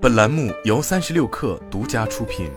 本栏目由三十六氪独家出品。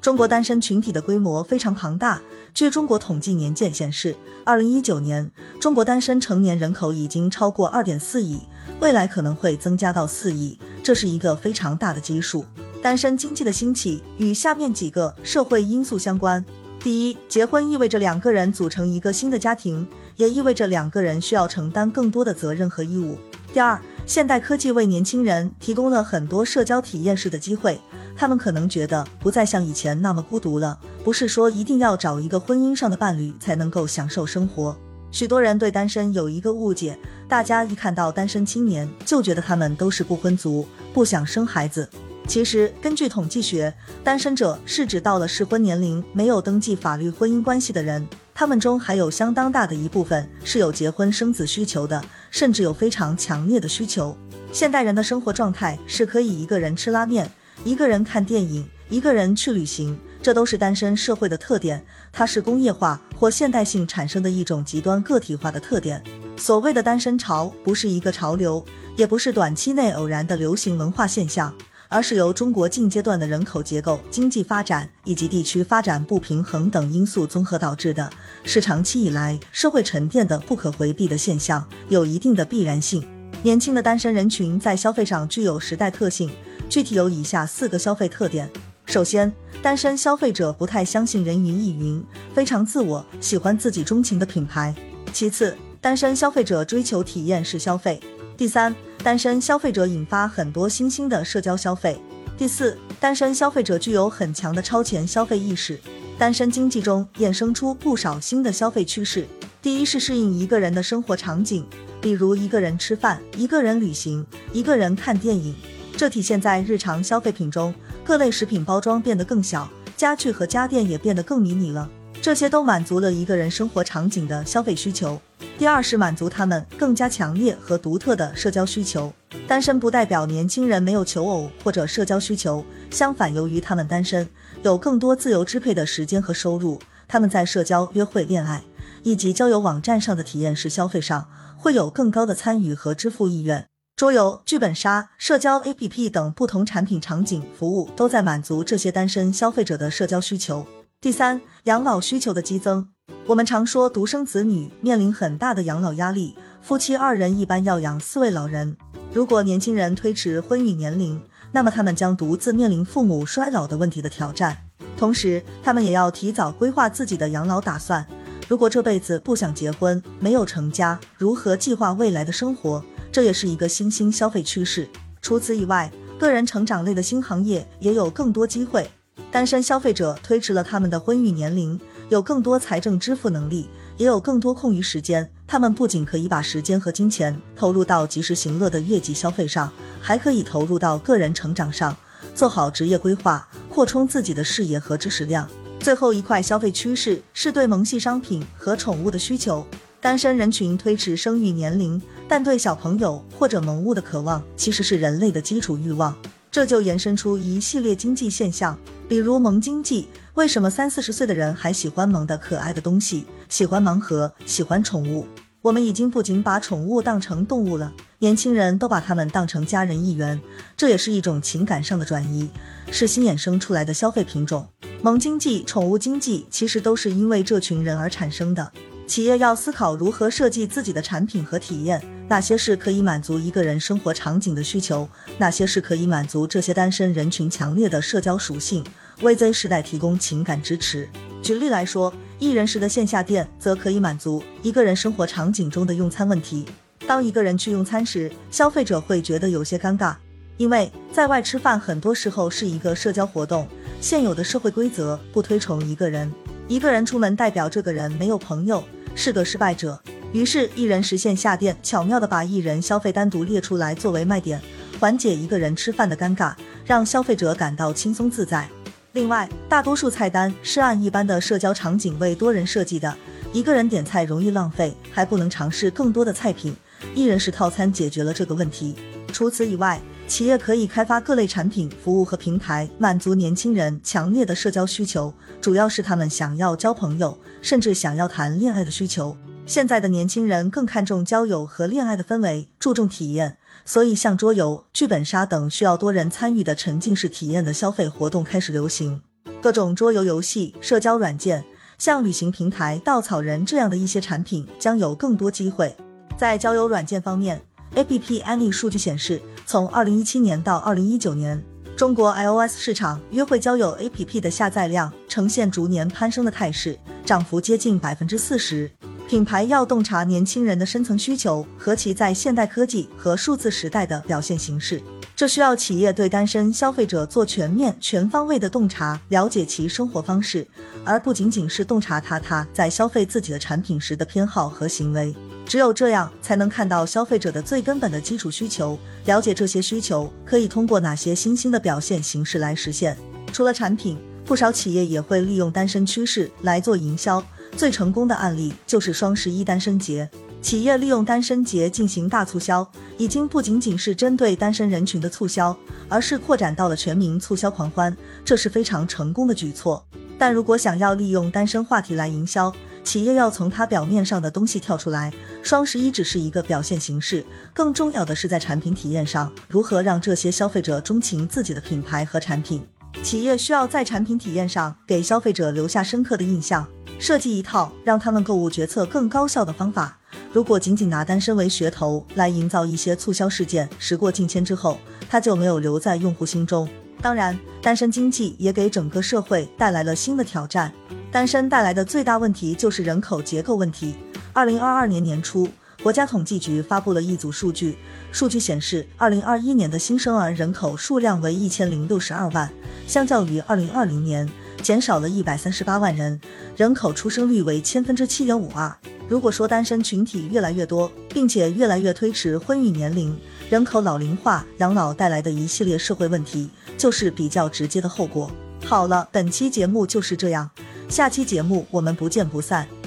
中国单身群体的规模非常庞大。据中国统计年鉴显示，二零一九年中国单身成年人口已经超过二点四亿，未来可能会增加到四亿，这是一个非常大的基数。单身经济的兴起与下面几个社会因素相关：第一，结婚意味着两个人组成一个新的家庭，也意味着两个人需要承担更多的责任和义务；第二，现代科技为年轻人提供了很多社交体验式的机会。他们可能觉得不再像以前那么孤独了，不是说一定要找一个婚姻上的伴侣才能够享受生活。许多人对单身有一个误解，大家一看到单身青年就觉得他们都是不婚族，不想生孩子。其实，根据统计学，单身者是指到了适婚年龄没有登记法律婚姻关系的人，他们中还有相当大的一部分是有结婚生子需求的，甚至有非常强烈的需求。现代人的生活状态是可以一个人吃拉面。一个人看电影，一个人去旅行，这都是单身社会的特点。它是工业化或现代性产生的一种极端个体化的特点。所谓的单身潮，不是一个潮流，也不是短期内偶然的流行文化现象，而是由中国近阶段的人口结构、经济发展以及地区发展不平衡等因素综合导致的，是长期以来社会沉淀的不可回避的现象，有一定的必然性。年轻的单身人群在消费上具有时代特性。具体有以下四个消费特点：首先，单身消费者不太相信人云亦云，非常自我，喜欢自己钟情的品牌；其次，单身消费者追求体验式消费；第三，单身消费者引发很多新兴的社交消费；第四，单身消费者具有很强的超前消费意识。单身经济中衍生出不少新的消费趋势。第一是适应一个人的生活场景，比如一个人吃饭、一个人旅行、一个人看电影。这体现在日常消费品中，各类食品包装变得更小，家具和家电也变得更迷你了。这些都满足了一个人生活场景的消费需求。第二是满足他们更加强烈和独特的社交需求。单身不代表年轻人没有求偶或者社交需求，相反，由于他们单身，有更多自由支配的时间和收入，他们在社交、约会、恋爱以及交友网站上的体验式消费上，会有更高的参与和支付意愿。桌游、剧本杀、社交 APP 等不同产品场景服务都在满足这些单身消费者的社交需求。第三，养老需求的激增。我们常说独生子女面临很大的养老压力，夫妻二人一般要养四位老人。如果年轻人推迟婚育年龄，那么他们将独自面临父母衰老的问题的挑战。同时，他们也要提早规划自己的养老打算。如果这辈子不想结婚，没有成家，如何计划未来的生活？这也是一个新兴消费趋势。除此以外，个人成长类的新行业也有更多机会。单身消费者推迟了他们的婚育年龄，有更多财政支付能力，也有更多空余时间。他们不仅可以把时间和金钱投入到及时行乐的月季消费上，还可以投入到个人成长上，做好职业规划，扩充自己的视野和知识量。最后一块消费趋势是对萌系商品和宠物的需求。单身人群推迟生育年龄，但对小朋友或者萌物的渴望其实是人类的基础欲望，这就延伸出一系列经济现象，比如萌经济。为什么三四十岁的人还喜欢萌的可爱的东西，喜欢盲盒，喜欢宠物？我们已经不仅把宠物当成动物了，年轻人都把它们当成家人一员，这也是一种情感上的转移，是新衍生出来的消费品种。萌经济、宠物经济其实都是因为这群人而产生的。企业要思考如何设计自己的产品和体验，哪些是可以满足一个人生活场景的需求，哪些是可以满足这些单身人群强烈的社交属性，为 Z 时代提供情感支持。举例来说，一人食的线下店则可以满足一个人生活场景中的用餐问题。当一个人去用餐时，消费者会觉得有些尴尬，因为在外吃饭很多时候是一个社交活动，现有的社会规则不推崇一个人，一个人出门代表这个人没有朋友。是个失败者，于是一人实现下店，巧妙的把一人消费单独列出来作为卖点，缓解一个人吃饭的尴尬，让消费者感到轻松自在。另外，大多数菜单是按一般的社交场景为多人设计的，一个人点菜容易浪费，还不能尝试更多的菜品，一人食套餐解决了这个问题。除此以外，企业可以开发各类产品、服务和平台，满足年轻人强烈的社交需求，主要是他们想要交朋友，甚至想要谈恋爱的需求。现在的年轻人更看重交友和恋爱的氛围，注重体验，所以像桌游、剧本杀等需要多人参与的沉浸式体验的消费活动开始流行。各种桌游游戏、社交软件，像旅行平台稻草人这样的一些产品将有更多机会。在交友软件方面，App Annie 数据显示，从2017年到2019年，中国 iOS 市场约会交友 App 的下载量呈现逐年攀升的态势，涨幅接近百分之四十。品牌要洞察年轻人的深层需求和其在现代科技和数字时代的表现形式，这需要企业对单身消费者做全面、全方位的洞察，了解其生活方式，而不仅仅是洞察他他在消费自己的产品时的偏好和行为。只有这样，才能看到消费者的最根本的基础需求，了解这些需求可以通过哪些新兴的表现形式来实现。除了产品，不少企业也会利用单身趋势来做营销。最成功的案例就是双十一单身节，企业利用单身节进行大促销，已经不仅仅是针对单身人群的促销，而是扩展到了全民促销狂欢，这是非常成功的举措。但如果想要利用单身话题来营销，企业要从它表面上的东西跳出来。双十一只是一个表现形式，更重要的是在产品体验上，如何让这些消费者钟情自己的品牌和产品。企业需要在产品体验上给消费者留下深刻的印象。设计一套让他们购物决策更高效的方法。如果仅仅拿单身为噱头来营造一些促销事件，时过境迁之后，它就没有留在用户心中。当然，单身经济也给整个社会带来了新的挑战。单身带来的最大问题就是人口结构问题。二零二二年年初，国家统计局发布了一组数据，数据显示，二零二一年的新生儿人口数量为一千零六十二万，相较于二零二零年。减少了一百三十八万人，人口出生率为千分之七点五二。如果说单身群体越来越多，并且越来越推迟婚育年龄，人口老龄化、养老带来的一系列社会问题，就是比较直接的后果。好了，本期节目就是这样，下期节目我们不见不散。